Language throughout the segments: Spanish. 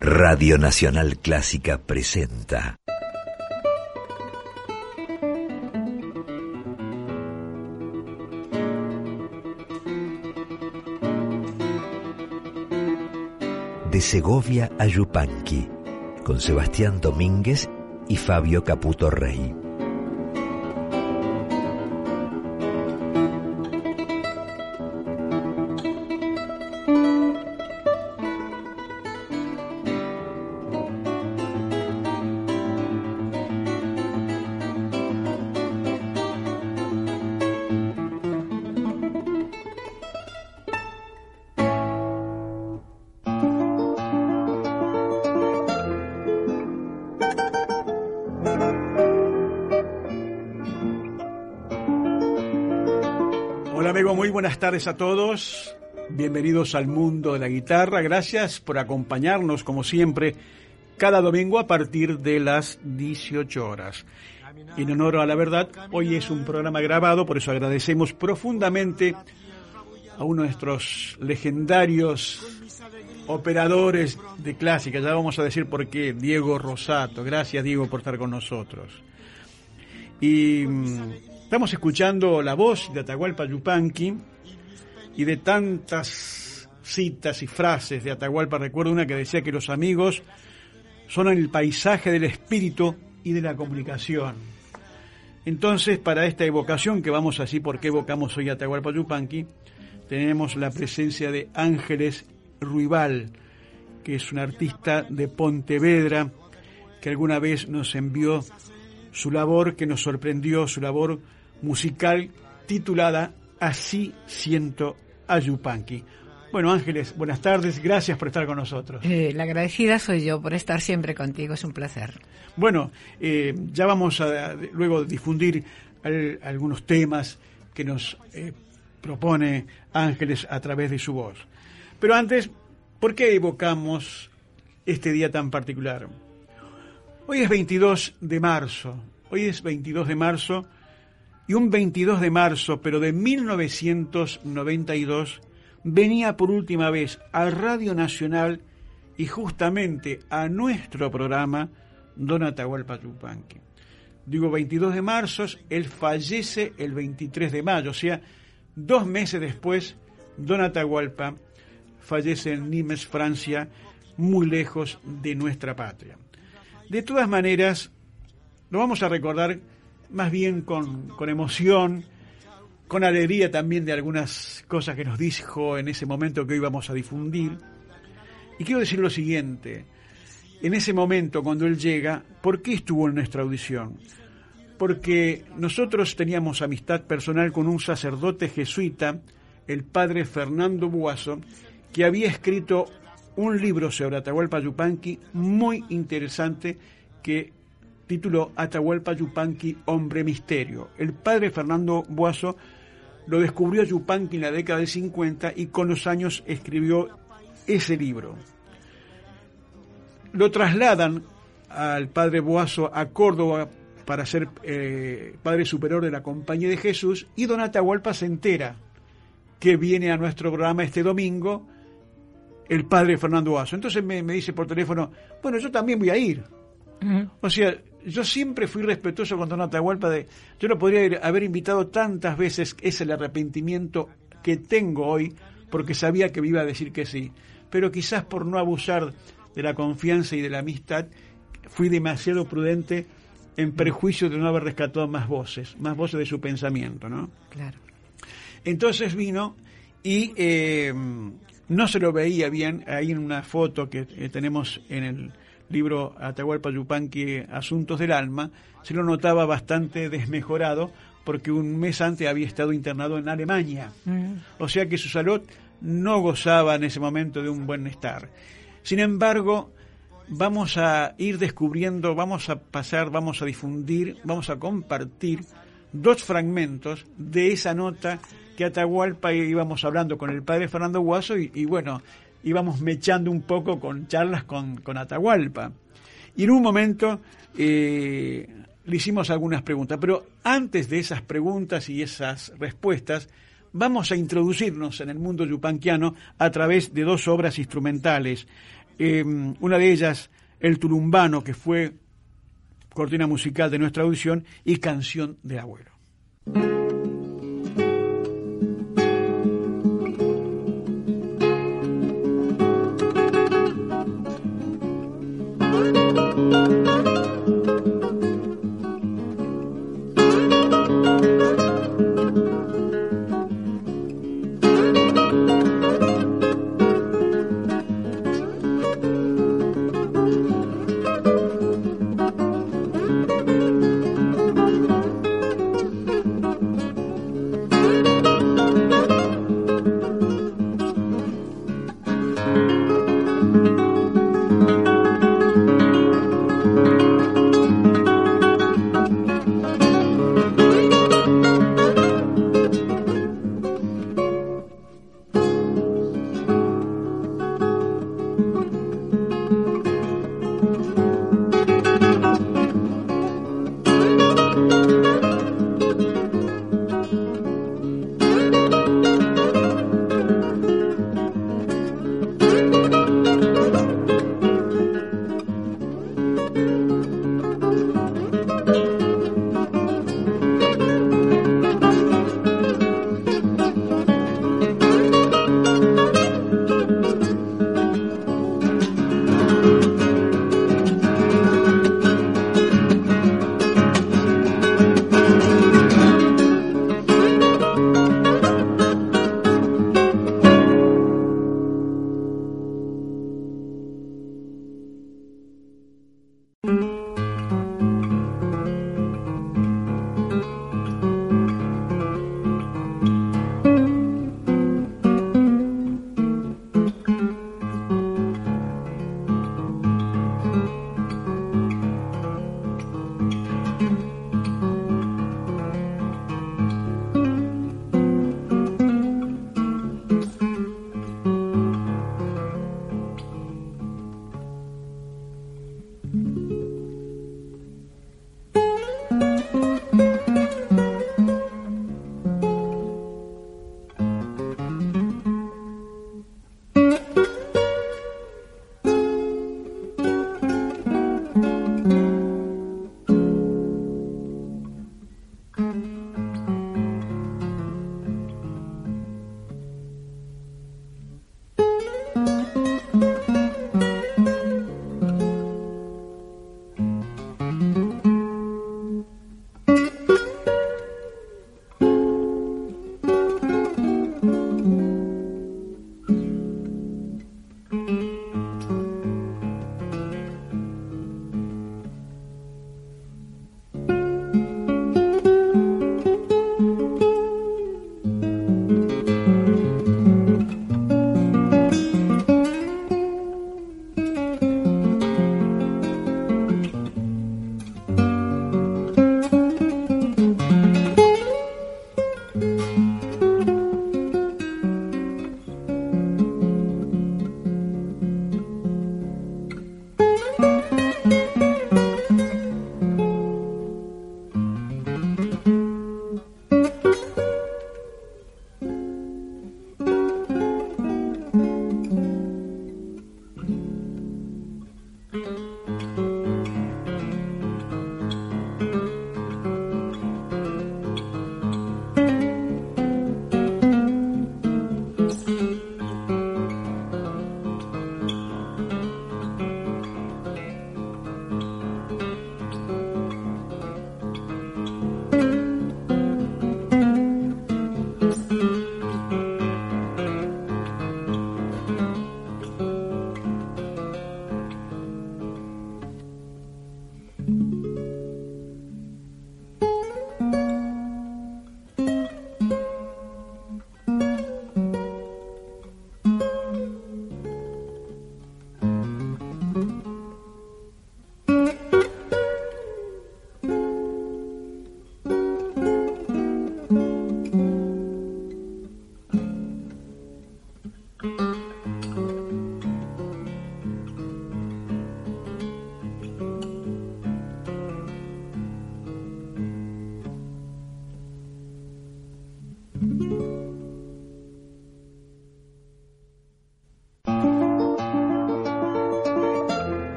Radio Nacional Clásica presenta. De Segovia a Yupanqui, con Sebastián Domínguez y Fabio Caputo Rey. Tardes a todos. Bienvenidos al mundo de la guitarra. Gracias por acompañarnos, como siempre, cada domingo a partir de las 18 horas. En honor a la verdad, hoy es un programa grabado, por eso agradecemos profundamente a uno de nuestros legendarios operadores de clásica, ya vamos a decir por qué, Diego Rosato. Gracias, Diego, por estar con nosotros. Y mm, Estamos escuchando la voz de Atahualpa Yupanqui y de tantas citas y frases de Atahualpa. Recuerdo una que decía que los amigos son el paisaje del espíritu y de la comunicación. Entonces, para esta evocación, que vamos así porque evocamos hoy a Atahualpa Yupanqui, tenemos la presencia de Ángeles Ruibal, que es un artista de Pontevedra, que alguna vez nos envió su labor, que nos sorprendió, su labor musical titulada Así siento a Yupanqui. Bueno, Ángeles, buenas tardes, gracias por estar con nosotros. Eh, la agradecida soy yo por estar siempre contigo, es un placer. Bueno, eh, ya vamos a luego difundir algunos temas que nos eh, propone Ángeles a través de su voz. Pero antes, ¿por qué evocamos este día tan particular? Hoy es 22 de marzo, hoy es 22 de marzo y un 22 de marzo, pero de 1992, venía por última vez a Radio Nacional y justamente a nuestro programa Don Atahualpa Yupanqui. Digo 22 de marzo, él fallece el 23 de mayo, o sea, dos meses después, Don Atahualpa fallece en Nimes, Francia, muy lejos de nuestra patria. De todas maneras, lo vamos a recordar más bien con, emoción, con alegría también de algunas cosas que nos dijo en ese momento que hoy vamos a difundir. Y quiero decir lo siguiente, en ese momento cuando él llega, ¿por qué estuvo en nuestra audición? Porque nosotros teníamos amistad personal con un sacerdote jesuita, el padre Fernando Buaso, que había escrito un libro sobre Atahualpa Yupanqui muy interesante que título Atahualpa Yupanqui, Hombre Misterio. El padre Fernando Buaso lo descubrió Yupanqui en la década del 50 y con los años escribió ese libro. Lo trasladan al padre Boazo a Córdoba para ser eh, padre superior de la Compañía de Jesús y don Atahualpa se entera que viene a nuestro programa este domingo el padre Fernando Boazo. Entonces me, dice por teléfono, bueno, yo también voy a ir. O sea, yo siempre fui respetuoso con Don Atahualpa de, yo lo podría haber invitado tantas veces, es el arrepentimiento que tengo hoy, porque sabía que me iba a decir que sí. Pero quizás por no abusar de la confianza y de la amistad, fui demasiado prudente en perjuicio de no haber rescatado más voces, más voces de su pensamiento, ¿no? Claro. Entonces vino y eh, no se lo veía bien, ahí en una foto que eh, tenemos en el libro Atahualpa Yupanqui, Asuntos del Alma, se lo notaba bastante desmejorado porque un mes antes había estado internado en Alemania. Mm. O sea que su salud no gozaba en ese momento de un buen estar. Sin embargo, vamos a ir descubriendo, vamos a pasar, vamos a difundir, vamos a compartir dos fragmentos de esa nota que Atahualpa íbamos hablando con el padre Fernando Guaso y, bueno, íbamos mechando un poco con charlas con, con Atahualpa. Y en un momento eh, le hicimos algunas preguntas, pero antes de esas preguntas y esas respuestas, vamos a introducirnos en el mundo yupanquiano a través de dos obras instrumentales. Eh, una de ellas, El Tulumbano, que fue cortina musical de nuestra audición, y Canción del Abuelo.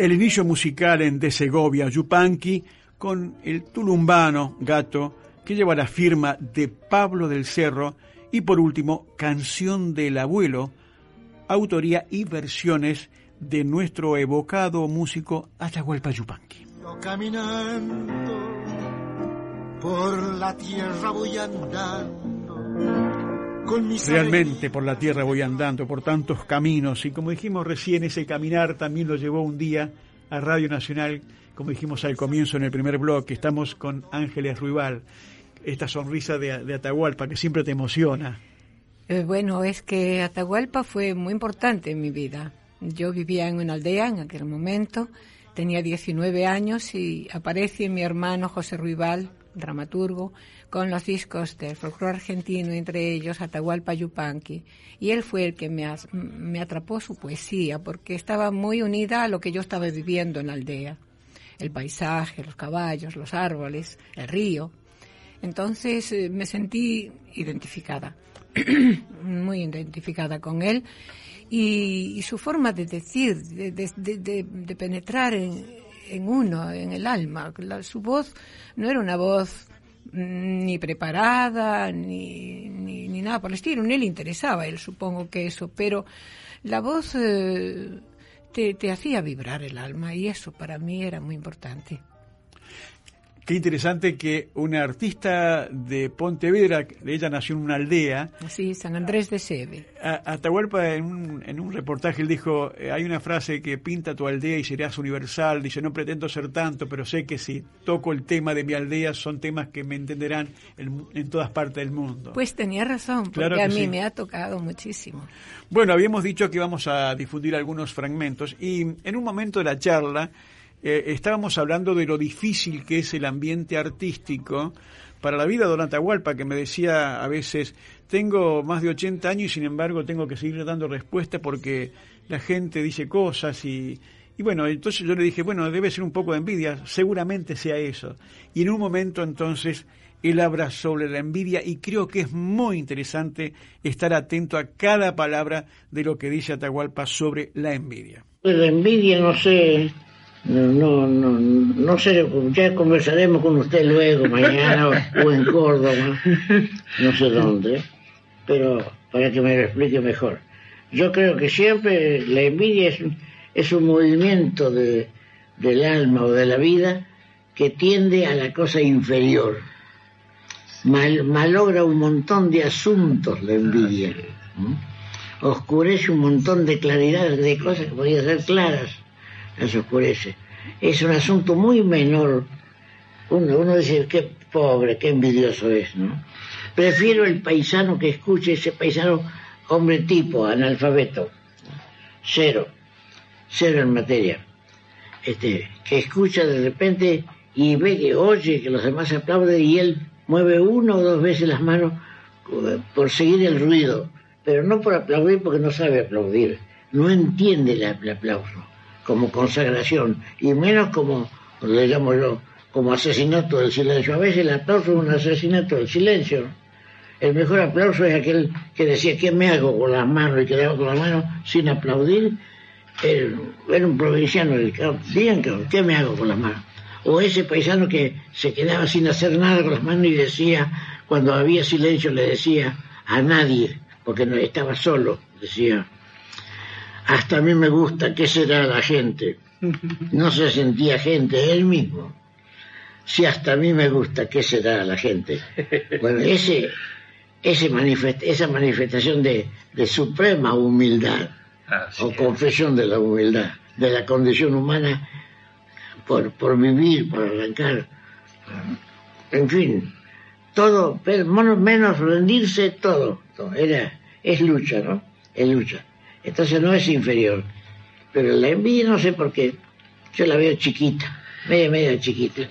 El inicio musical en De Segovia, Yupanqui, con el tulumbano gato que lleva la firma de Pablo del Cerro y por último Canción del Abuelo, autoría y versiones de nuestro evocado músico Atahualpa Yupanqui por la tierra voy andando. Con mis Realmente por la tierra voy andando, por tantos caminos, y como dijimos recién, ese caminar también lo llevó un día a Radio Nacional, como dijimos al comienzo en el primer bloque, estamos con Ángeles Ruibal, esta sonrisa de, de Atahualpa que siempre te emociona. Eh, bueno, es que Atahualpa fue muy importante en mi vida. Yo vivía en una aldea en aquel momento, tenía 19 años y aparece mi hermano José Ruibal, dramaturgo, con los discos del folclore argentino, entre ellos Atahualpa Yupanqui. Y él fue el que me, me atrapó su poesía, porque estaba muy unida a lo que yo estaba viviendo en la aldea. El paisaje, los caballos, los árboles, el río. Entonces eh, me sentí identificada. muy identificada con él y, su forma de decir, de, penetrar en, uno, en el alma. su voz no era una voz mm, ni preparada, ni, ni, nada por el estilo, ni le interesaba él, supongo que eso, pero la voz eh, te, te hacía vibrar el alma y eso para mí era muy importante. Qué interesante que una artista de Pontevedra, ella nació en una aldea. Sí, San Andrés de Sebe. Atahualpa en un, en un reportaje él dijo, eh, hay una frase que pinta tu aldea y serás universal. Dice, no pretendo ser tanto, pero sé que si toco el tema de mi aldea son temas que me entenderán en, todas partes del mundo. Pues tenía razón, porque a mí me ha tocado muchísimo. Bueno, habíamos dicho que íbamos a difundir algunos fragmentos y en un momento de la charla eh, estábamos hablando de lo difícil que es el ambiente artístico para la vida de Don Atahualpa, que me decía a veces, tengo más de 80 años y sin embargo tengo que seguir dando respuesta porque la gente dice cosas y, y bueno, entonces yo le dije, bueno, debe ser un poco de envidia, seguramente sea eso. Y en un momento entonces él habla sobre la envidia y creo que es muy interesante estar atento a cada palabra de lo que dice Atahualpa sobre la envidia. La envidia, no sé, no, no, no sé, ya conversaremos con usted luego, mañana o, en Córdoba, no sé dónde, pero para que me lo explique mejor. Yo creo que siempre la envidia es, es un movimiento de, del alma o de la vida que tiende a la cosa inferior. Mal, malogra un montón de asuntos la envidia. Oscurece un montón de claridad de cosas que podrían ser claras se oscurece. Es un asunto muy menor. Uno, uno dice, qué pobre, qué envidioso es, ¿no? Prefiero el paisano que escuche, ese paisano hombre tipo, analfabeto. Cero. Cero en materia. Este, que escucha de repente y ve que oye que los demás aplauden y él mueve uno o dos veces las manos eh, por seguir el ruido, pero no por aplaudir porque no sabe aplaudir, no entiende el aplauso como consagración, y menos como, le llamo yo, como asesinato del silencio. A veces el aplauso es un asesinato del silencio. El mejor aplauso es aquel que decía, ¿qué me hago con las manos? Y quedaba con las manos sin aplaudir. Era, un provinciano, digan ¿qué me hago con las manos? O ese paisano que se quedaba sin hacer nada con las manos y decía, cuando había silencio, le decía a nadie, porque no estaba solo, decía, hasta a mí me gusta, ¿qué será la gente? No se sentía gente, él mismo. Si hasta a mí me gusta, ¿qué será la gente? Bueno, ese, ese esa manifestación de, suprema humildad, o confesión de la humildad, de la condición humana por, por vivir, por arrancar, en fin, todo, menos rendirse, todo, todo. Era, es lucha, ¿no? Es lucha. Entonces no es inferior. Pero la envidia no sé por qué. Yo la veo chiquita, media, media chiquita.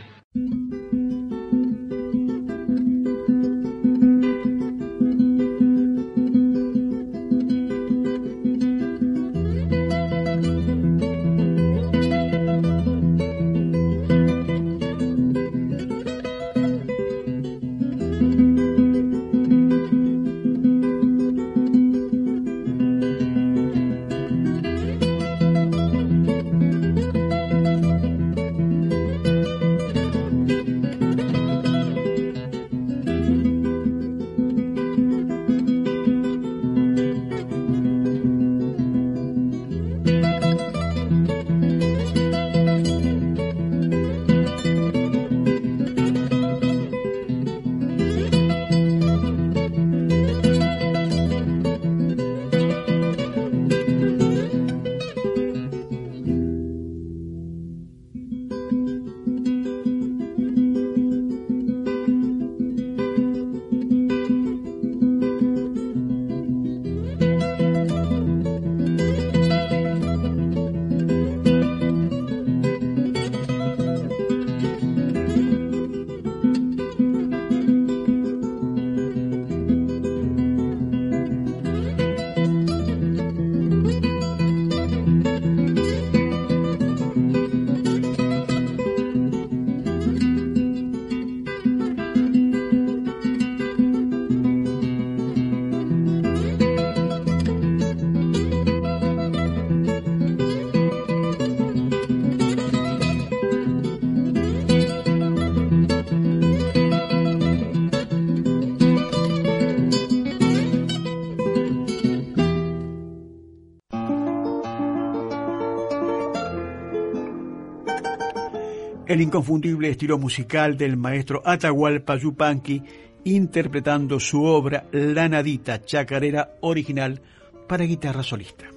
El inconfundible estilo musical del maestro Atahualpa Yupanqui interpretando su obra La Nadita, chacarera original para guitarra solista.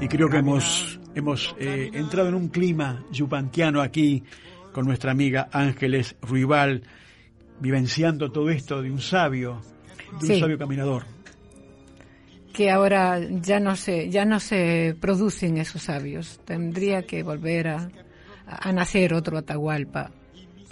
Y creo que hemos, hemos eh, entrado en un clima yupanquiano aquí con nuestra amiga Ángeles Ruibal, vivenciando todo esto de un sabio, de un sabio caminador. Que ahora ya no se, ya no se producen esos sabios. Tendría que volver a, a nacer otro Atahualpa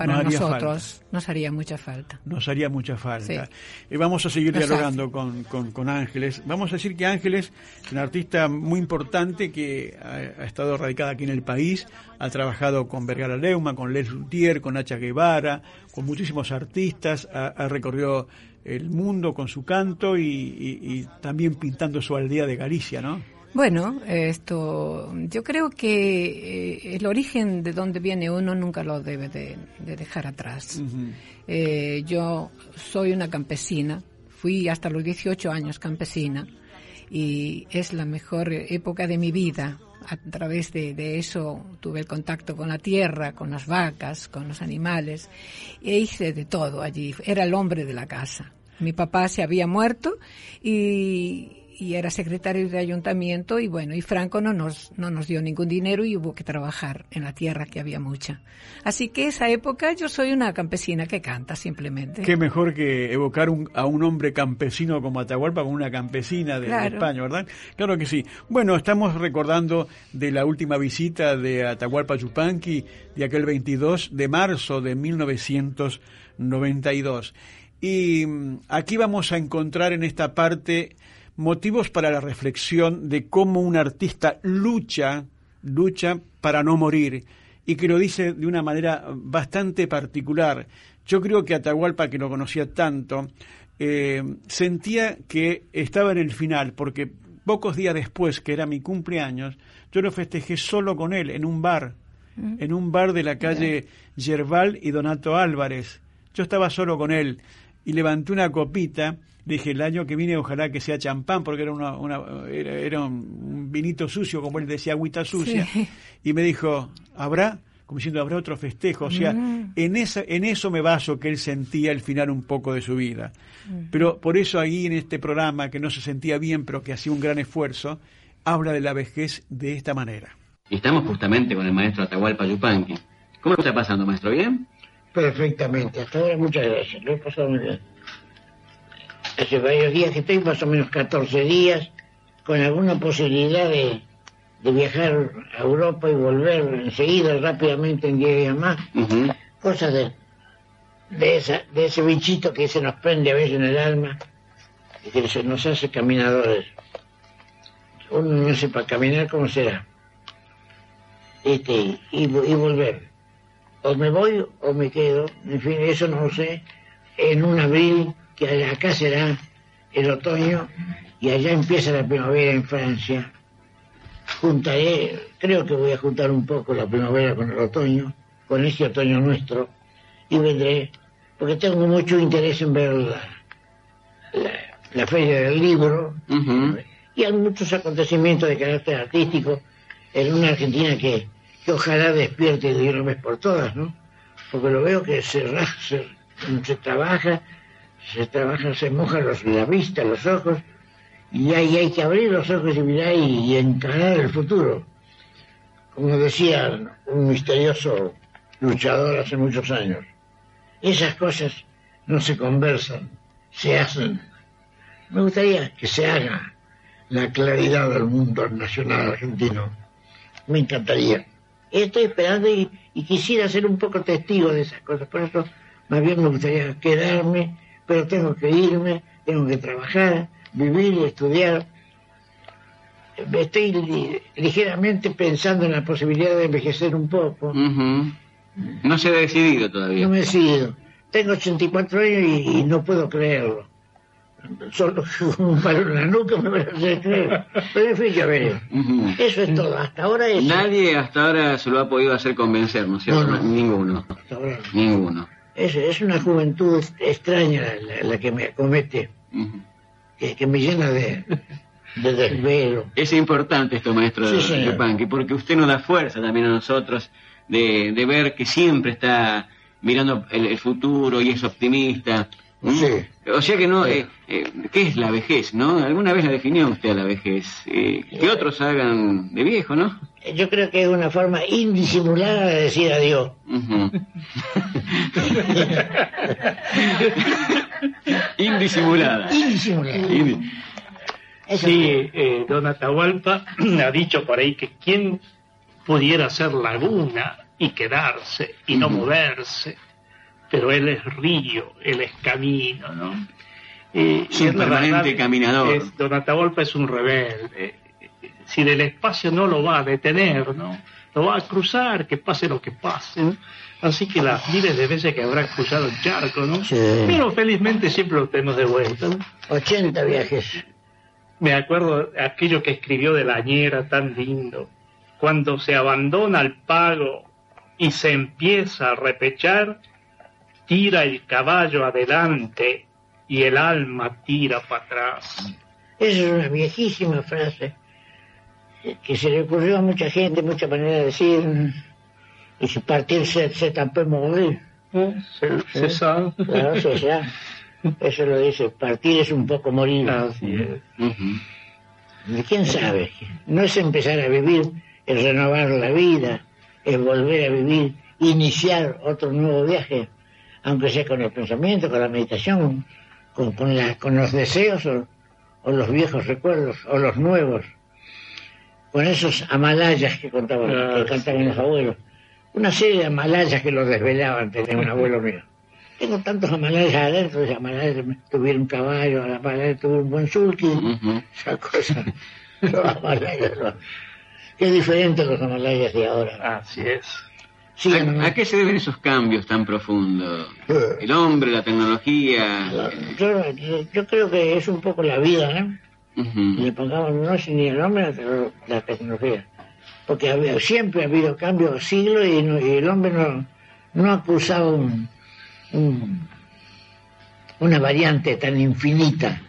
para nosotros nos haría mucha falta. Nos haría mucha falta. Y vamos a seguir dialogando con, con, Ángeles. Vamos a decir que Ángeles es una artista muy importante que ha, estado radicada aquí en el país, ha trabajado con Vergara Leuma, con Les Luthier, con Hacha Guevara, con muchísimos artistas, ha, recorrido el mundo con su canto y, y también pintando su aldea de Galicia, ¿no? Bueno, esto, yo creo que eh, el origen de donde viene uno nunca lo debe de, dejar atrás. Eh, yo soy una campesina, fui hasta los 18 años campesina y es la mejor época de mi vida. A través de, de, eso tuve el contacto con la tierra, con las vacas, con los animales e hice de todo allí. Era el hombre de la casa. Mi papá se había muerto y, y era secretario de ayuntamiento y bueno, y Franco no nos, no nos dio ningún dinero y hubo que trabajar en la tierra que había mucha. Así que esa época yo soy una campesina que canta simplemente. Qué mejor que evocar a un hombre campesino como Atahualpa con una campesina de, España, ¿verdad? Claro que sí. Bueno, estamos recordando de la última visita de Atahualpa Yupanqui de aquel 22 de marzo de 1992. Y mm, aquí vamos a encontrar en esta parte motivos para la reflexión de cómo un artista lucha, lucha para no morir, y que lo dice de una manera bastante particular. Yo creo que Atahualpa, que lo conocía tanto, eh, sentía que estaba en el final, porque pocos días después, que era mi cumpleaños, yo lo festejé solo con él, en un bar, mm. en un bar de la calle Yerbal y Donato Álvarez. Yo estaba solo con él y levanté una copita dije el año que viene ojalá que sea champán porque era una, era, un vinito sucio como él decía agüita sucia. Y me dijo habrá como diciendo habrá otro festejo o sea mm. en esa en eso me baso que él sentía el final un poco de su vida. Mm. pero por eso ahí en este programa que no se sentía bien pero que hacía un gran esfuerzo habla de la vejez de esta manera. Estamos justamente con el maestro Atahualpa Yupanqui. ¿cómo lo está pasando maestro bien perfectamente hasta ahora muchas gracias lo he pasado muy bien hace varios días que estoy, más o menos 14 días, con alguna posibilidad de, viajar a Europa y volver enseguida, rápidamente, en 10 días más. Cosas de, de, esa, de ese bichito que se nos prende a veces en el alma y que se nos hace caminadores. Uno no sepa caminar, ¿cómo será? Este, y, y volver. O me voy o me quedo, en fin, eso no lo sé, en un abril que acá será el otoño y allá empieza la primavera en Francia. Juntaré, creo que voy a juntar un poco la primavera con el otoño, con este otoño nuestro, y vendré, porque tengo mucho interés en ver la, la, feria del libro, y hay muchos acontecimientos de carácter artístico en una Argentina que, que ojalá despierte de una vez por todas, ¿no? Porque lo veo que se, se, se trabaja, se trabaja, se moja los, la vista, los ojos, y ahí hay que abrir los ojos y mirar y, encarar el futuro. Como decía un misterioso luchador hace muchos años, esas cosas no se conversan, se hacen. Me gustaría que se haga la claridad del mundo nacional argentino. Me encantaría. Estoy esperando y, y quisiera ser un poco testigo de esas cosas. Por eso, más bien me gustaría quedarme pero tengo que irme, tengo que trabajar, vivir y estudiar. Estoy ligeramente pensando en la posibilidad de envejecer un poco. No se ha decidido todavía. No me he decidido. Tengo 84 años y, no puedo creerlo. Solo un palo en la nuca me va a hacer creer. Pero en fin, ya veré. Eso es todo. Hasta ahora es. Nadie hasta ahora se lo ha podido hacer convencer, ¿no es cierto? Ninguno. Hasta ahora Ninguno. Es, es una juventud extraña la, que me acomete, que, me llena de, de desvelo. Es importante esto, maestro sí, porque usted nos da fuerza también a nosotros de, de ver que siempre está mirando el, futuro y es optimista. Sí. O sea que no, eh, eh, ¿qué es la vejez, no? ¿Alguna vez la definió usted a la vejez? Eh, que otros hagan de viejo, ¿no? Yo creo que es una forma indisimulada de decir adiós. Indisimulada. Indisimulada. sí, eh, don Atahualpa ha dicho por ahí que quien pudiera ser laguna y quedarse y no moverse, pero él es río, él es camino, ¿no? Eh, es un permanente caminador. don Atahualpa es un rebelde. Si del espacio no lo va a detener, ¿no? Lo va a cruzar, que pase lo que pase. Así que las miles de veces que habrá cruzado el charco, ¿no? Pero felizmente siempre lo tenemos de vuelta. ¿no? 80 viajes. Me acuerdo aquello que escribió de la ñera tan lindo. Cuando se abandona el pago y se empieza a repechar, tira el caballo adelante y el alma tira para atrás. Esa es una viejísima frase que se le ocurrió a mucha gente, mucha manera de decir, y si partir se, se tampoco morir. ¿Eh? Se, ¿Eh? sabe. Claro, se sabe. Eso lo dice, partir es un poco morir. Así es. ¿Quién sabe? No es empezar a vivir, es renovar la vida, es volver a vivir, iniciar otro nuevo viaje, aunque sea con el pensamiento, con la meditación, con, con, la, con los deseos o, o, los viejos recuerdos, o los nuevos, con esos amalayas que contaban, que cantaban los abuelos. Una serie de amalayas que los desvelaban, tenía un abuelo mío. Tengo tantos amalayas adentro, los amalayas tuvieron un caballo, los amalayas tuvieron un buen sulky, esa cosa. Los amalayas, los, Qué diferente los amalayas de ahora. Así es. Sí, ¿A, ¿A, qué se deben esos cambios tan profundos? El hombre, la tecnología. Yo, yo creo que es un poco la vida, ¿eh? Uh -huh. Le pongamos no es ni el hombre la, tecnología. Porque había, siempre ha habido cambios siglos y, no, y, el hombre no, no ha cruzado un, un, una variante tan infinita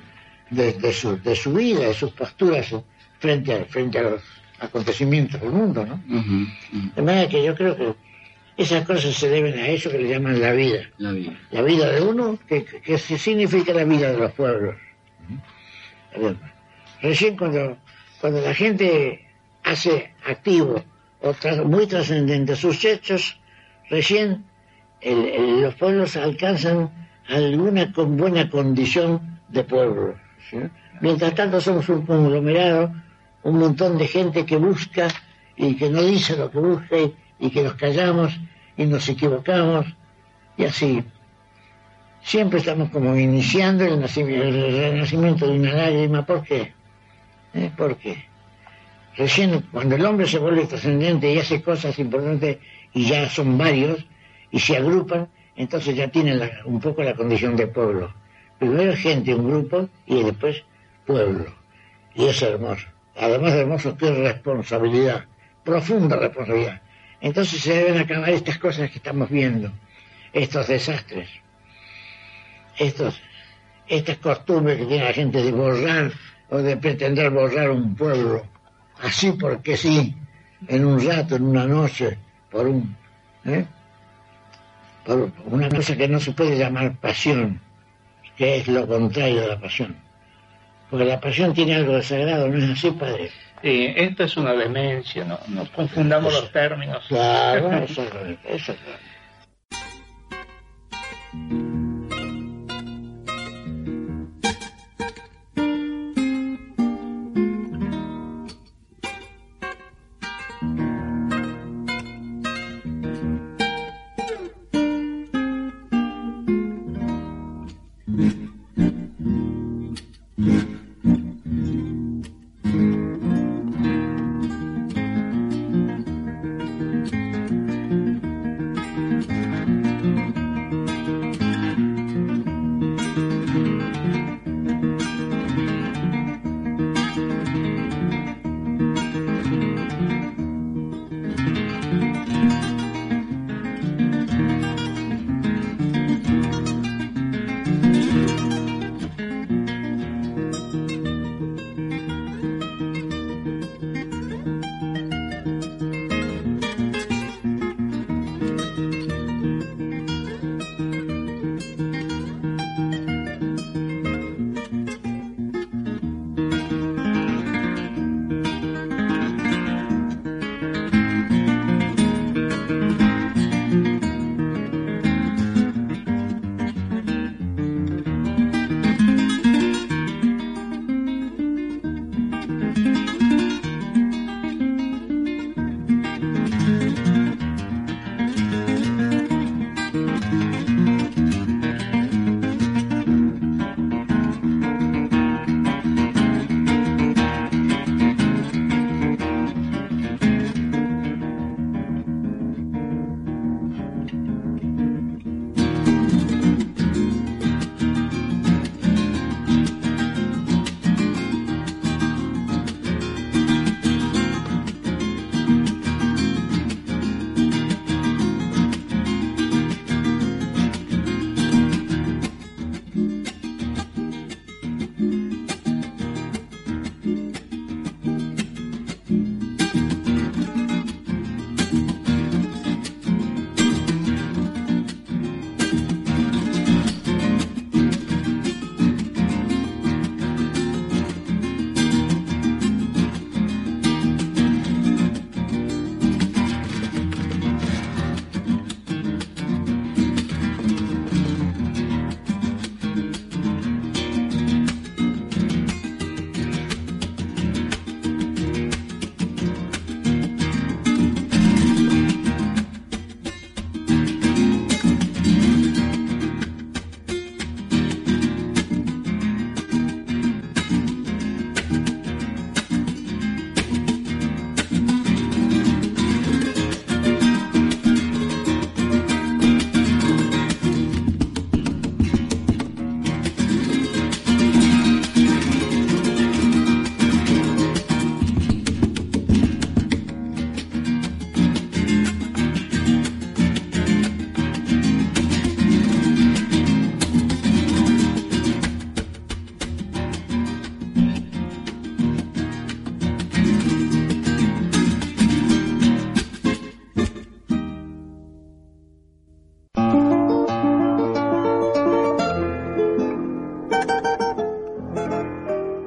de, de, su, de su vida, de sus posturas frente a, frente a los acontecimientos del mundo, ¿no? Uh -huh, uh -huh. De manera que yo creo que esas cosas se deben a eso que le llaman la vida. La vida. La vida de uno, que, que significa la vida de los pueblos. Uh Recién cuando, cuando la gente hace activo o muy trascendente sus hechos, recién el, los pueblos alcanzan alguna con buena condición de pueblo. Mientras tanto somos un conglomerado un montón de gente que busca y que no dice lo que busca y, y que nos callamos y nos equivocamos y así. Siempre estamos como iniciando el, nacimiento, el renacimiento de una lágrima. ¿Por qué? ¿Eh? ¿Por qué? Recién cuando el hombre se vuelve trascendente y hace cosas importantes y ya son varios y se agrupan, entonces ya tienen un poco la condición de pueblo. Primero gente, un grupo y después pueblo. Y es hermoso además de hermoso, qué responsabilidad, profunda responsabilidad. Entonces se deben acabar estas cosas que estamos viendo, estos desastres, estos, estas costumbres que tiene la gente de borrar o de pretender borrar un pueblo, así porque sí, en un rato, en una noche, por un, ¿eh? por una cosa que no se puede llamar pasión, que es lo contrario de la pasión. Porque la pasión tiene algo de sagrado, ¿no es así, padre? Sí, esta es una demencia, no, no confundamos los términos. Claro, eso es eso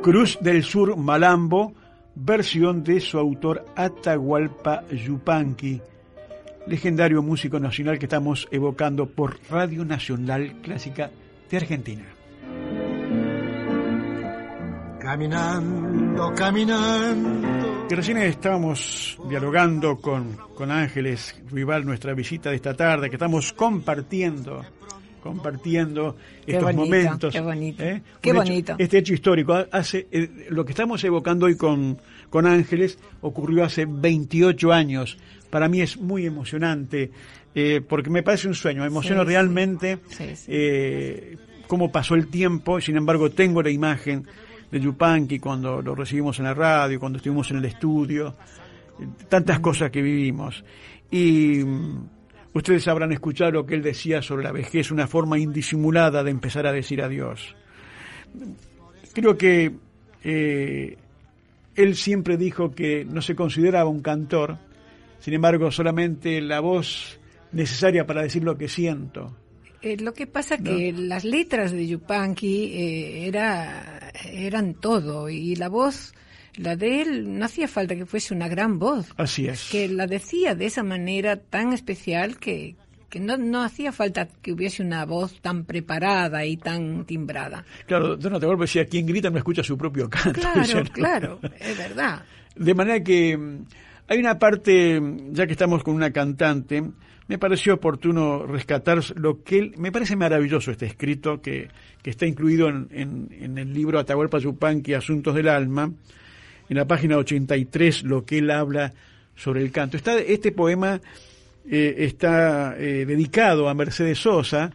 Cruz del Sur Malambo, versión de su autor Atahualpa Yupanqui, legendario músico nacional que estamos evocando por Radio Nacional Clásica de Argentina. Caminando, caminando. Y recién estábamos dialogando con, con Ángeles Rival, nuestra visita de esta tarde, que estamos compartiendo compartiendo estos momentos. Qué bonito. ¿eh? Qué bonito. este hecho histórico. Hace, eh, lo que estamos evocando hoy con, con Ángeles ocurrió hace 28 años. Para mí es muy emocionante, eh, porque me parece un sueño. Me emociona realmente cómo pasó el tiempo. Sin embargo, tengo la imagen de Yupanqui cuando lo recibimos en la radio, cuando estuvimos en el estudio. Tantas cosas que vivimos. Y Ustedes habrán escuchado lo que él decía sobre la vejez, una forma indisimulada de empezar a decir adiós. Creo que eh, él siempre dijo que no se consideraba un cantor, sin embargo solamente la voz necesaria para decir lo que siento. Eh, lo que pasa que las letras de Yupanqui eh, era, eran todo y la voz la de él no hacía falta que fuese una gran voz. Así es. Que la decía de esa manera tan especial que, que no, no hacía falta que hubiese una voz tan preparada y tan timbrada. Claro, Donato Golpe decía, quien grita no escucha su propio canto. Claro, claro, es verdad. De manera que mm, hay una parte, ya que estamos con una cantante, me pareció oportuno rescatar lo que él, me parece maravilloso este escrito que, que está incluido en, en, en el libro Atahualpa Yupanqui, Asuntos del Alma, en la página 83 lo que él habla sobre el canto. Está, este poema eh, está eh, dedicado a Mercedes Sosa,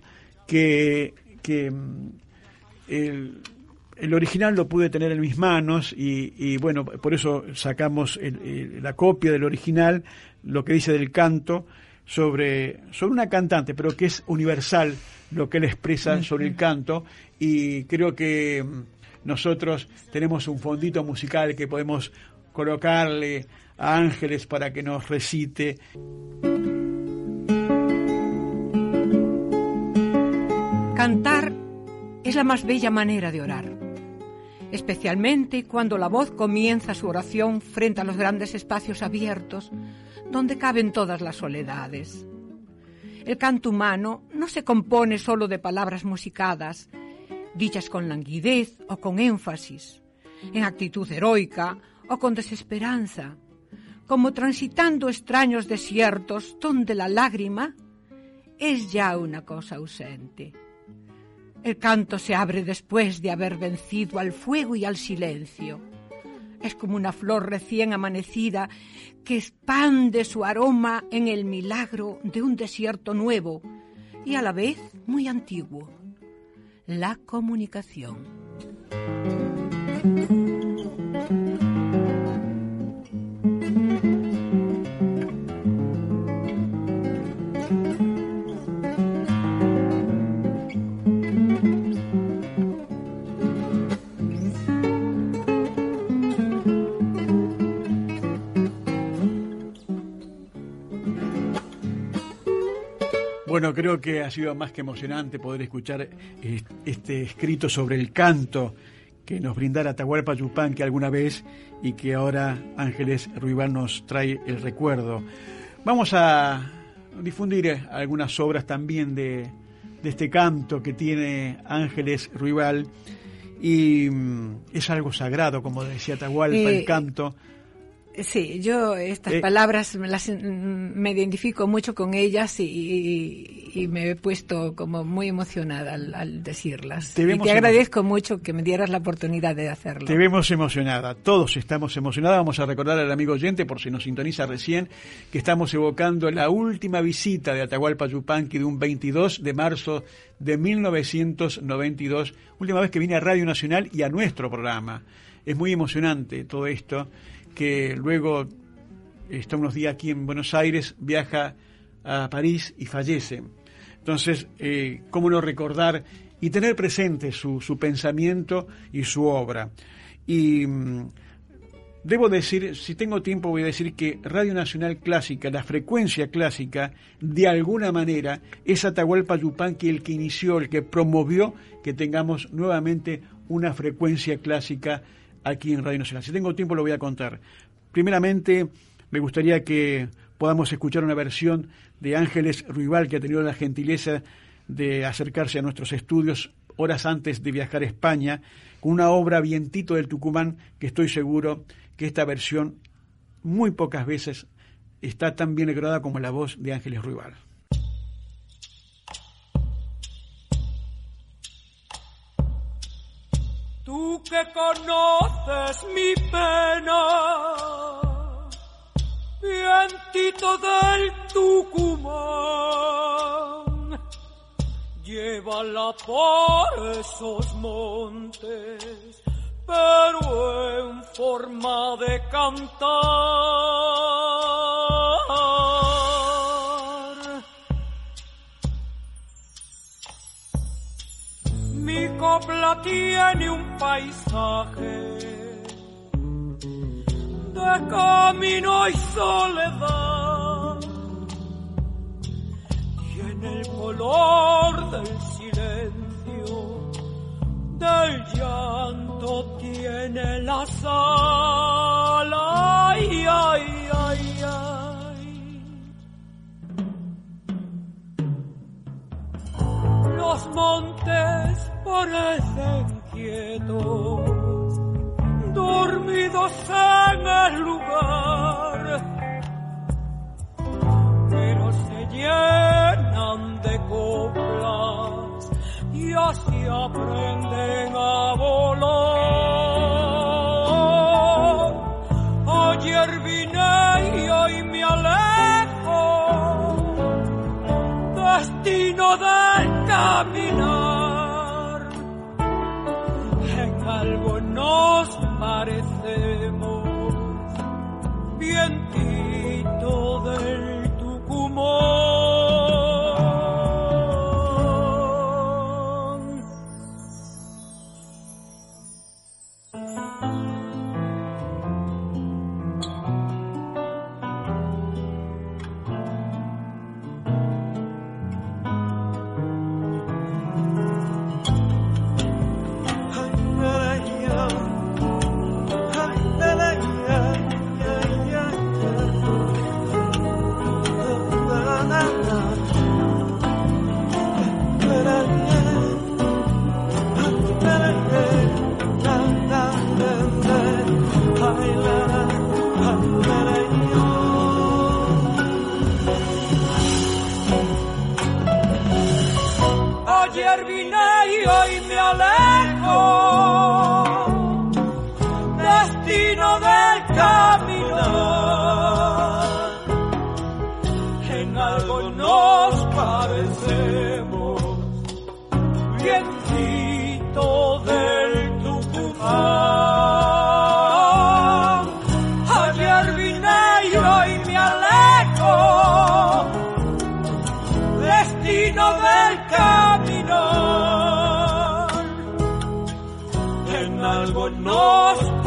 que, que mm, el, el, original lo pude tener en mis manos y, bueno, por eso sacamos la copia del original, lo que dice del canto sobre, sobre una cantante, pero que es universal lo que él expresa sobre el canto y creo que mm, nosotros tenemos un fondito musical que podemos colocarle a Ángeles para que nos recite. Cantar es la más bella manera de orar, especialmente cuando la voz comienza su oración frente a los grandes espacios abiertos donde caben todas las soledades. El canto humano no se compone solo de palabras musicadas, dichas con languidez o con énfasis, en actitud heroica o con desesperanza, como transitando extraños desiertos donde la lágrima es ya una cosa ausente. El canto se abre después de haber vencido al fuego y al silencio. Es como una flor recién amanecida que expande su aroma en el milagro de un desierto nuevo y a la vez muy antiguo la comunicación. Bueno, creo que ha sido más que emocionante poder escuchar este escrito sobre el canto que nos brindara Atahualpa que alguna vez y que ahora Ángeles Ruibal nos trae el recuerdo. Vamos a difundir algunas obras también de, este canto que tiene Ángeles Ruibal y mm, es algo sagrado, como decía Atahualpa, el canto. Sí, yo estas eh, palabras me, las, me identifico mucho con ellas y, me he puesto como muy emocionada al, decirlas. Te y te agradezco mucho que me dieras la oportunidad de hacerlo. Te vemos emocionada, todos estamos emocionados. Vamos a recordar al amigo oyente, por si nos sintoniza recién, que estamos evocando la última visita de Atahualpa Yupanqui de un 22 de marzo de 1992, última vez que vine a Radio Nacional y a nuestro programa. Es muy emocionante todo esto que luego está unos días aquí en Buenos Aires, viaja a París y fallece. Entonces, eh, ¿cómo no recordar y tener presente su, su pensamiento y su obra? Y mm, Debo decir, si tengo tiempo voy a decir que Radio Nacional Clásica, la frecuencia clásica, de alguna manera es Atahualpa Yupanqui el que inició, el que promovió que tengamos nuevamente una frecuencia clásica aquí en Radio Nacional. Si tengo tiempo lo voy a contar. Primeramente, me gustaría que podamos escuchar una versión de Ángeles Ruibal, que ha tenido la gentileza de acercarse a nuestros estudios horas antes de viajar a España, con una obra Vientito del Tucumán, que estoy seguro que esta versión muy pocas veces está tan bien lograda como la voz de Ángeles Ruibal. Tú que conoces mi pena, vientito del Tucumán, llévala por esos montes pero en forma de cantar. Copla tiene un paisaje de camino y soledad y en el color del silencio del llanto tiene la sal. Ay, ay, ay, ay. Los montes parecen quietos, dormidos en el lugar, pero se llenan de coplas y así aprenden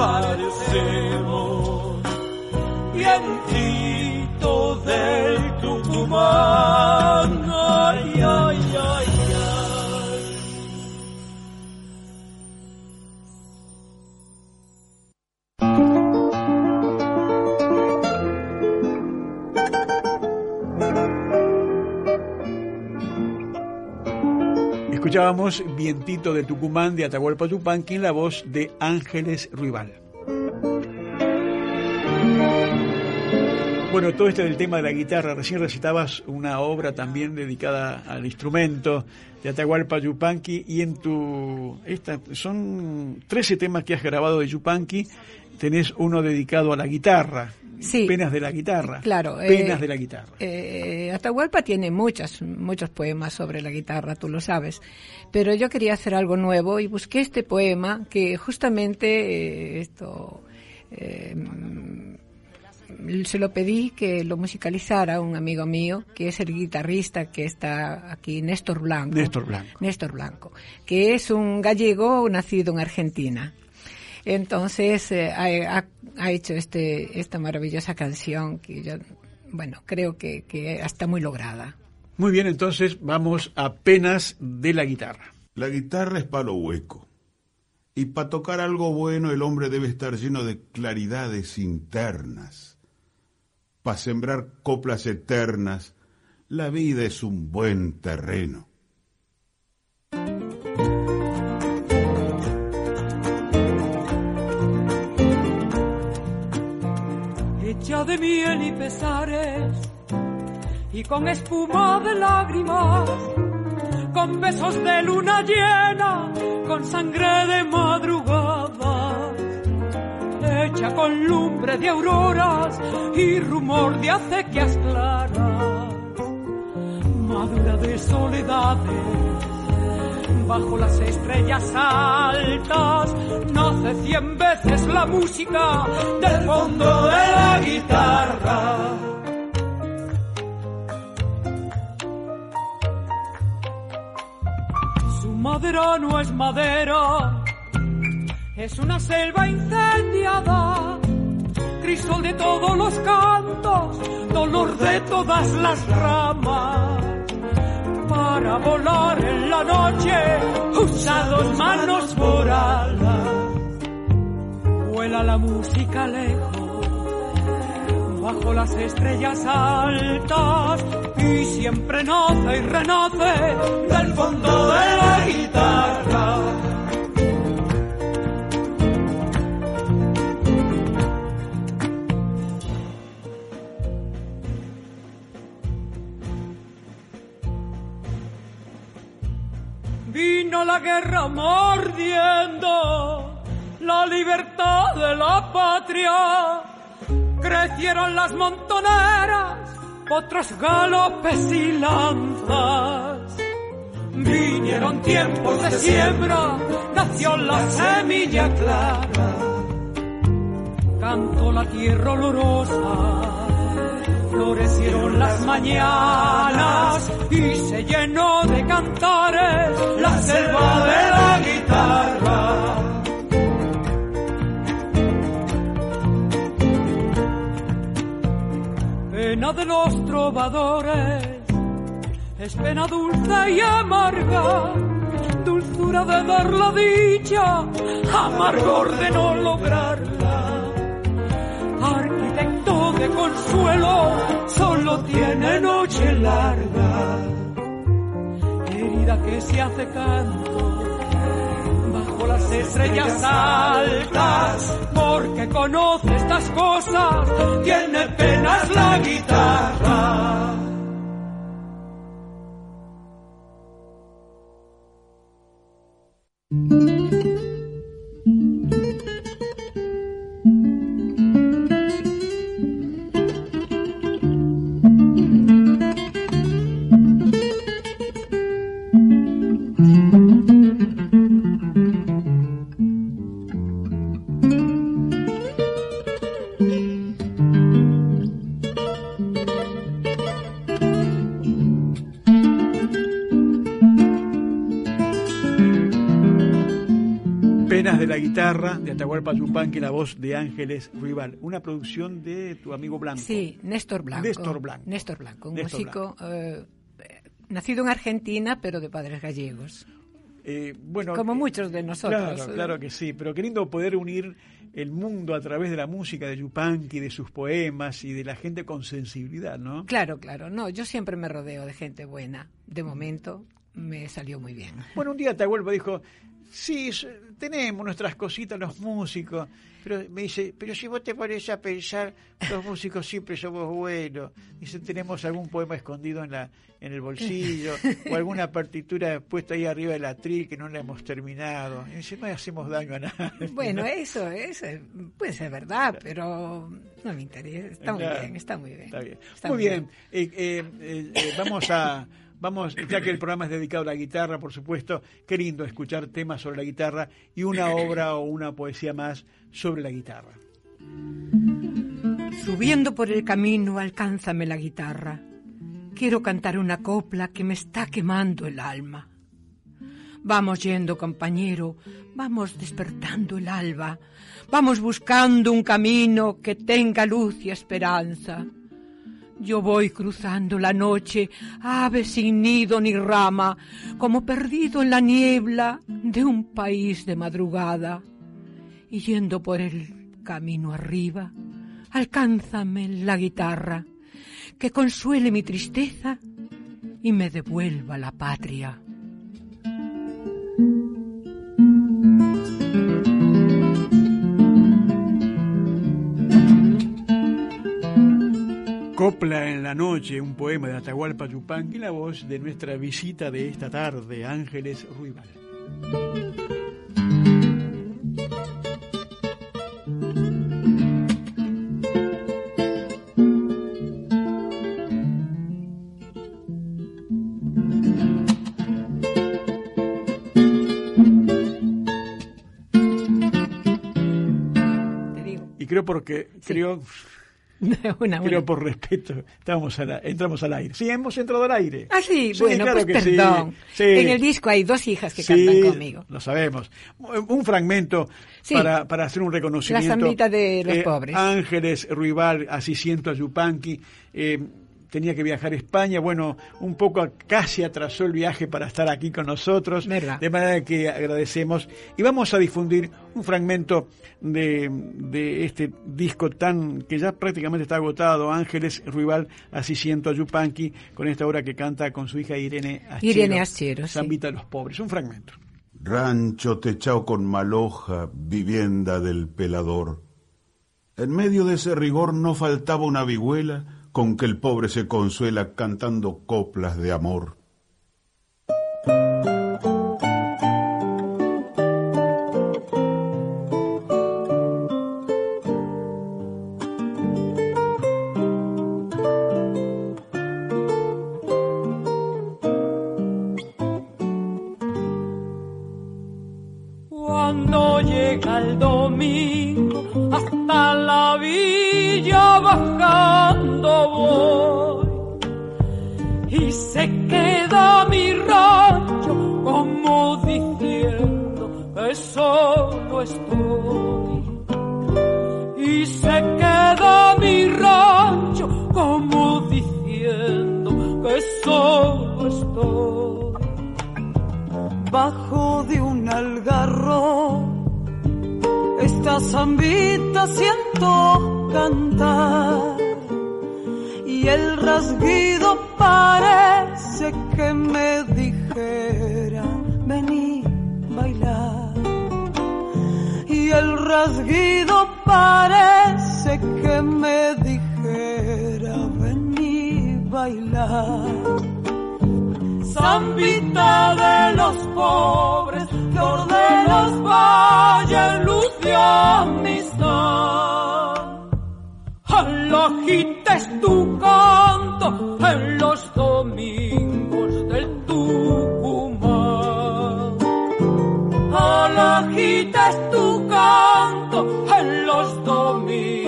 parecemos, vientito del Tucumán. Escuchábamos Vientito de Tucumán de Atahualpa Yupanqui en la voz de Ángeles Ruibal. Bueno, todo este del tema de la guitarra, recién recitabas una obra también dedicada al instrumento de Atahualpa Yupanqui y en tu... Esta, son 13 temas que has grabado de Yupanqui, tenés uno dedicado a la guitarra, Sí. Penas de la guitarra. Claro. Penas eh, de la guitarra. eh, Atahualpa tiene muchas, muchos poemas sobre la guitarra, tú lo sabes. Pero yo quería hacer algo nuevo y busqué este poema que justamente eh, esto se lo pedí que lo musicalizara un amigo mío, que es el guitarrista que está aquí, Néstor Blanco. Néstor Blanco. Néstor Blanco, que es un gallego nacido en Argentina. Entonces eh, ha, ha, hecho este, esta maravillosa canción que yo, bueno, creo que, que está muy lograda. Muy bien, entonces vamos a penas de la guitarra. La guitarra es palo hueco. Y para tocar algo bueno el hombre debe estar lleno de claridades internas. Para sembrar coplas eternas, la vida es un buen terreno. De miel y pesares, y con espuma de lágrimas, con besos de luna llena, con sangre de madrugada, hecha con lumbre de auroras y rumor de acequias claras, madura de soledades bajo las estrellas altas nace cien veces la música del fondo de la guitarra. Su madera no es madera, es una selva incendiada, crisol de todos los cantos, dolor de todas las ramas para volar en la noche, usa dos manos por alas. Vuela la música lejos, bajo las estrellas altas, y siempre nace y renace del fondo de la guitarra. La guerra mordiendo la libertad de la patria. Crecieron las montoneras, otros galopes y lanzas. Vinieron tiempos de siembra, nació la semilla clara. Cantó la tierra olorosa florecieron las mañanas y se llenó de cantares la selva de la guitarra. Pena de los trovadores es pena dulce y amarga, dulzura de dar la dicha, amargor de no lograrla de consuelo, solo tiene noche larga, herida que se hace canto bajo las estrellas altas, porque conoce estas cosas, tiene penas la guitarra. Atahualpa Yupanqui, la voz de Ángeles Rival, una producción de tu amigo Blanco. Sí, Néstor Blanco. Néstor Blanco. Néstor Blanco, un músico eh, nacido en Argentina, pero de padres gallegos. Eh, bueno, como muchos de nosotros. Claro, claro que sí, pero queriendo poder unir el mundo a través de la música de Yupanqui, de sus poemas y de la gente con sensibilidad, ¿no? Claro, claro. No, yo siempre me rodeo de gente buena. De momento me salió muy bien. Bueno, un día Atahualpa dijo, Sí, tenemos nuestras cositas los músicos, pero me dice, pero si vos te pones a pensar, los músicos siempre somos buenos. Dice, tenemos algún poema escondido en la en el bolsillo o alguna partitura puesta ahí arriba del atril que no la hemos terminado. Y dice, no hacemos daño a nadie. Bueno, eso, eso puede ser verdad, pero no me interesa. Está muy bien, está muy bien. Está bien. muy, bien. Eh, eh, eh, vamos a Vamos, ya que el programa es dedicado a la guitarra, por supuesto, qué lindo escuchar temas sobre la guitarra y una obra o una poesía más sobre la guitarra. Subiendo por el camino, alcánzame la guitarra. Quiero cantar una copla que me está quemando el alma. Vamos yendo, compañero, vamos despertando el alba, vamos buscando un camino que tenga luz y esperanza. Yo voy cruzando la noche, ave sin nido ni rama, como perdido en la niebla de un país de madrugada. Y yendo por el camino arriba, alcánzame la guitarra, que consuele mi tristeza y me devuelva la patria. Copla en la noche, un poema de Atahualpa Yupanqui, la voz de nuestra visita de esta tarde, Ángeles Ruibal. Y creo porque creo Una, Creo por respeto, estamos la- entramos al aire. Sí, hemos entrado al aire. Ah, sí, bueno, claro pues que perdón. Sí. En el disco hay dos hijas que cantan conmigo. Lo sabemos. Un fragmento para, para hacer un reconocimiento. La zambita de los Eh, pobres. Ángeles Ruibal, así siento a Yupanqui. eh, tenía que viajar a España. Bueno, un poco casi atrasó el viaje para estar aquí con nosotros. ¿Verdad? De manera que agradecemos. Y vamos a difundir un fragmento de, de este disco tan que ya prácticamente está agotado. Ángeles Ruibal, así siento a Yupanqui, con esta obra que canta con su hija Irene Achero. Irene Achero, sí. Zambita de los pobres. Un fragmento. Rancho techado con maloja, vivienda del pelador. En medio de ese rigor no faltaba una vihuela con que el pobre se consuela cantando coplas de amor. Cuando llega el domingo, hasta la villa bajando voy. Y se queda mi rancho como diciendo que solo estoy. Y se queda mi rancho como diciendo que solo estoy bajo de un algarro. Esta zambita siento cantar y el rasguido parece que me dijera vení bailar y el rasguido parece que me dijera vení bailar Zambita de los pobres, flor de los valles, de amistad. Alajita es tu canto en los domingos del Tucumán. Alajita es tu canto en los domingos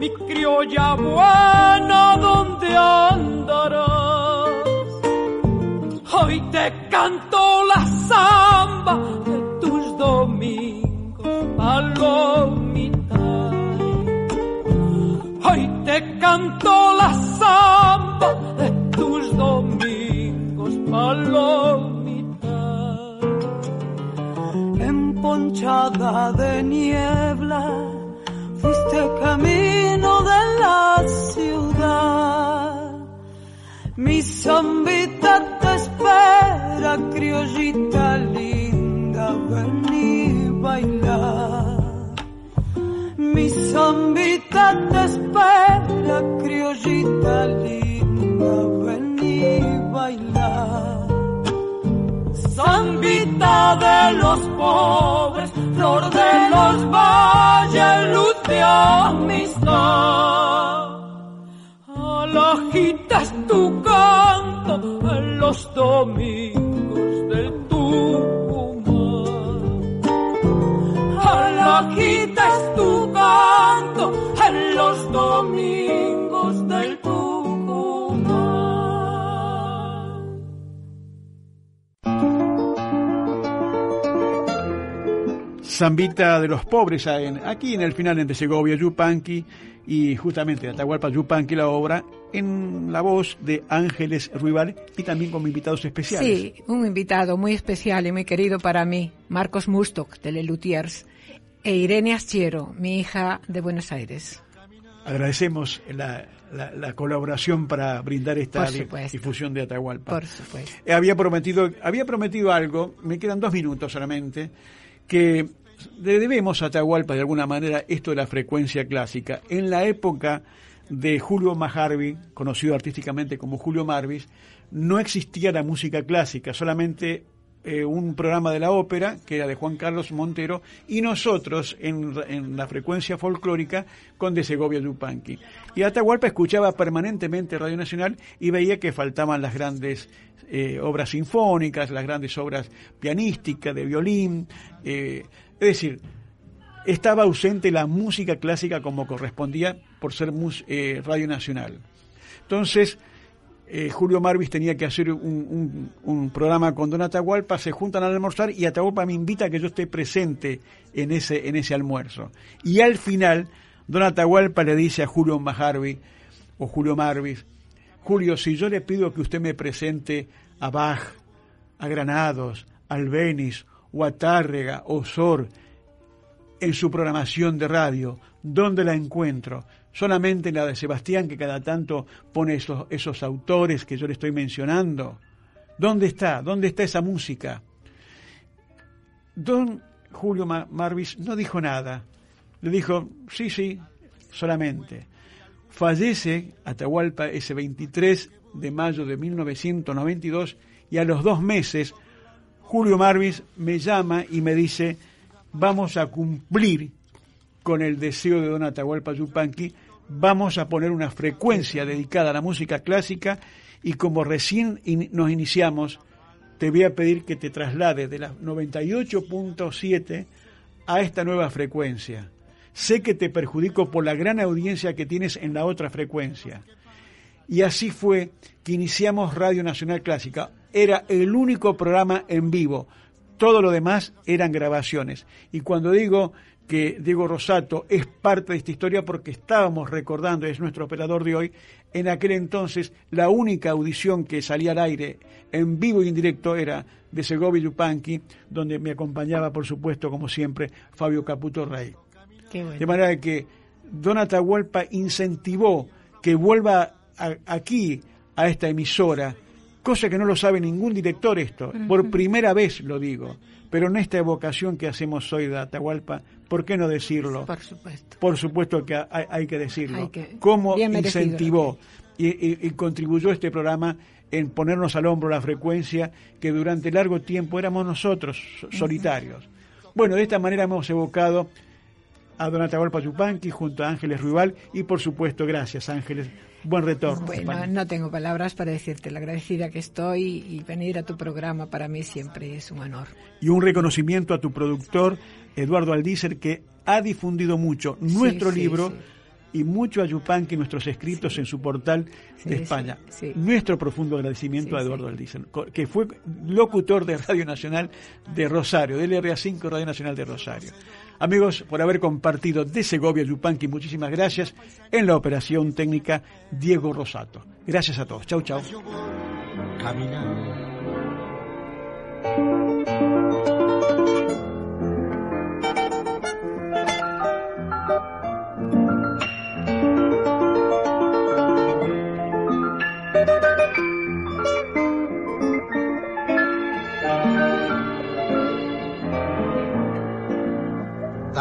mi criolla buena, ¿dónde andarás? Hoy te canto la samba de tus domingos, palomita. Hoy te canto la samba de tus domingos, palomita. emponchada de niebla, chambita te espera, criollita linda, ven y bailar. Mi te espera, criollita linda, ven y bailar. Zambita de los pobres, flor de los valles, luz de amistad. Alajitas tu cara en los domingos del Tucumán. A la quita es tu canto en los domingos del Tucumán. Zambita de los pobres aquí en el final entre Segovia Yupanqui y justamente Atahualpa Yupanqui la obra en la voz de Ángeles Ruibal y también con invitados especiales. Sí, un invitado muy especial y muy querido para mí, Marcos Mustok, de Lelutiers, e Irene Astiero, mi hija de Buenos Aires. Agradecemos la, la- la colaboración para brindar esta difusión de Atahualpa. Por supuesto. Eh, Había prometido, había prometido algo, me quedan dos minutos solamente, que debemos a Atahualpa de alguna manera esto de la frecuencia clásica. En la época de Julio Majarvi, conocido artísticamente como Julio Marvis, no existía la música clásica, solamente eh, un programa de la ópera, que era de Juan Carlos Montero, y nosotros en, la frecuencia folclórica con de Segovia Yupanqui. Y Atahualpa escuchaba permanentemente Radio Nacional y veía que faltaban las grandes eh, obras sinfónicas, las grandes obras pianísticas, de violín, eh, es decir, estaba ausente la música clásica como correspondía por ser eh, Radio Nacional. Entonces, eh, Julio Marvis tenía que hacer un, programa con Don Atahualpa, se juntan al almorzar y Atahualpa me invita a que yo esté presente en ese, en ese almuerzo. Y al final, Don Atahualpa le dice a Julio Majarvi, o Julio Marvis, Julio, si yo le pido que usted me presente a Bach, a Granados, a Albeniz, o a Tárrega, o Sor, en su programación de radio, ¿dónde la encuentro? Solamente en la de Sebastián, que cada tanto pone esos, esos autores que yo le estoy mencionando. ¿Dónde está? ¿Dónde está esa música? Don Julio Ma- Marvis no dijo nada. Le dijo, sí, sí, solamente. Fallece Atahualpa ese 23 de mayo de 1992 y a los dos meses Julio Marvis me llama y me dice, vamos a cumplir con el deseo de Don Atahualpa Yupanqui, vamos a poner una frecuencia dedicada a la música clásica y como recién nos iniciamos, te voy a pedir que te traslades de la 98.7 a esta nueva frecuencia. Sé que te perjudico por la gran audiencia que tienes en la otra frecuencia. Y así fue que iniciamos Radio Nacional Clásica. Era el único programa en vivo. Todo lo demás eran grabaciones. Y cuando digo que Diego Rosato es parte de esta historia porque estábamos recordando, es nuestro operador de hoy, en aquel entonces la única audición que salía al aire en vivo y en directo era de Segovia Yupanqui, donde me acompañaba, por supuesto, como siempre, Fabio Caputo Rey. Qué bueno. De manera que Don Atahualpa incentivó que vuelva a- aquí a esta emisora, cosa que no lo sabe ningún director esto, por primera vez lo digo, pero en esta evocación que hacemos hoy de Atahualpa, ¿por qué no decirlo? Por supuesto. Por supuesto que hay, hay que decirlo. Hay que- Cómo incentivó y, y- y contribuyó este programa en ponernos al hombro la frecuencia que durante largo tiempo éramos nosotros so- solitarios. Bueno, de esta manera hemos evocado a Don Atahualpa Yupanqui junto a Ángeles Ruibal y por supuesto, gracias Ángeles, buen retorno. Bueno, no tengo palabras para decirte lo agradecida que estoy y venir a tu programa para mí siempre es un honor. Y un reconocimiento a tu productor, Eduardo Aldícer, que ha difundido mucho nuestro sí, libro sí. Y mucho a Yupanqui nuestros escritos en su portal de Sí, España. sí, sí. Nuestro profundo agradecimiento Sí, a. Eduardo co- que fue locutor de Radio Nacional de Rosario, del RA5 Radio Nacional de Rosario. Amigos, por haber compartido de Segovia Yupanqui, muchísimas gracias en la operación técnica Diego Rosato. Gracias a todos. Chau, chau. caminando.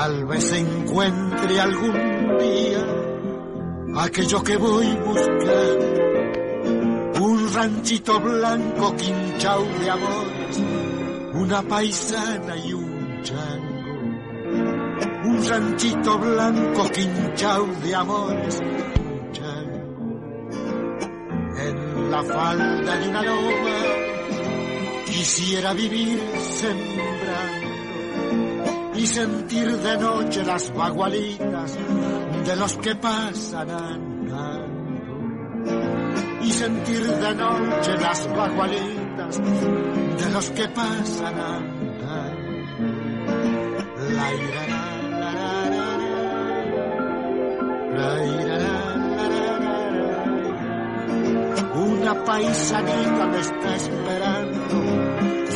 Tal vez encuentre algún día aquello que voy buscando un ranchito blanco quinchao de amores, una paisana y un chango. Un ranchito blanco quinchao de amores, un chango. la falda de una loma, quisiera vivir sembrando y sentir de noche las bagualitas de los que pasan andando y sentir de noche las bagualitas de los que pasan andando. La ira, la, la, Una paisanita me está esperando,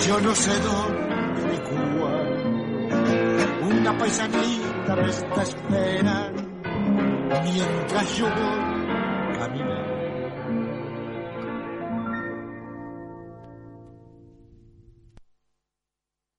yo no sé dónde. Una paisanita me está esperando, mientras yo voy caminando.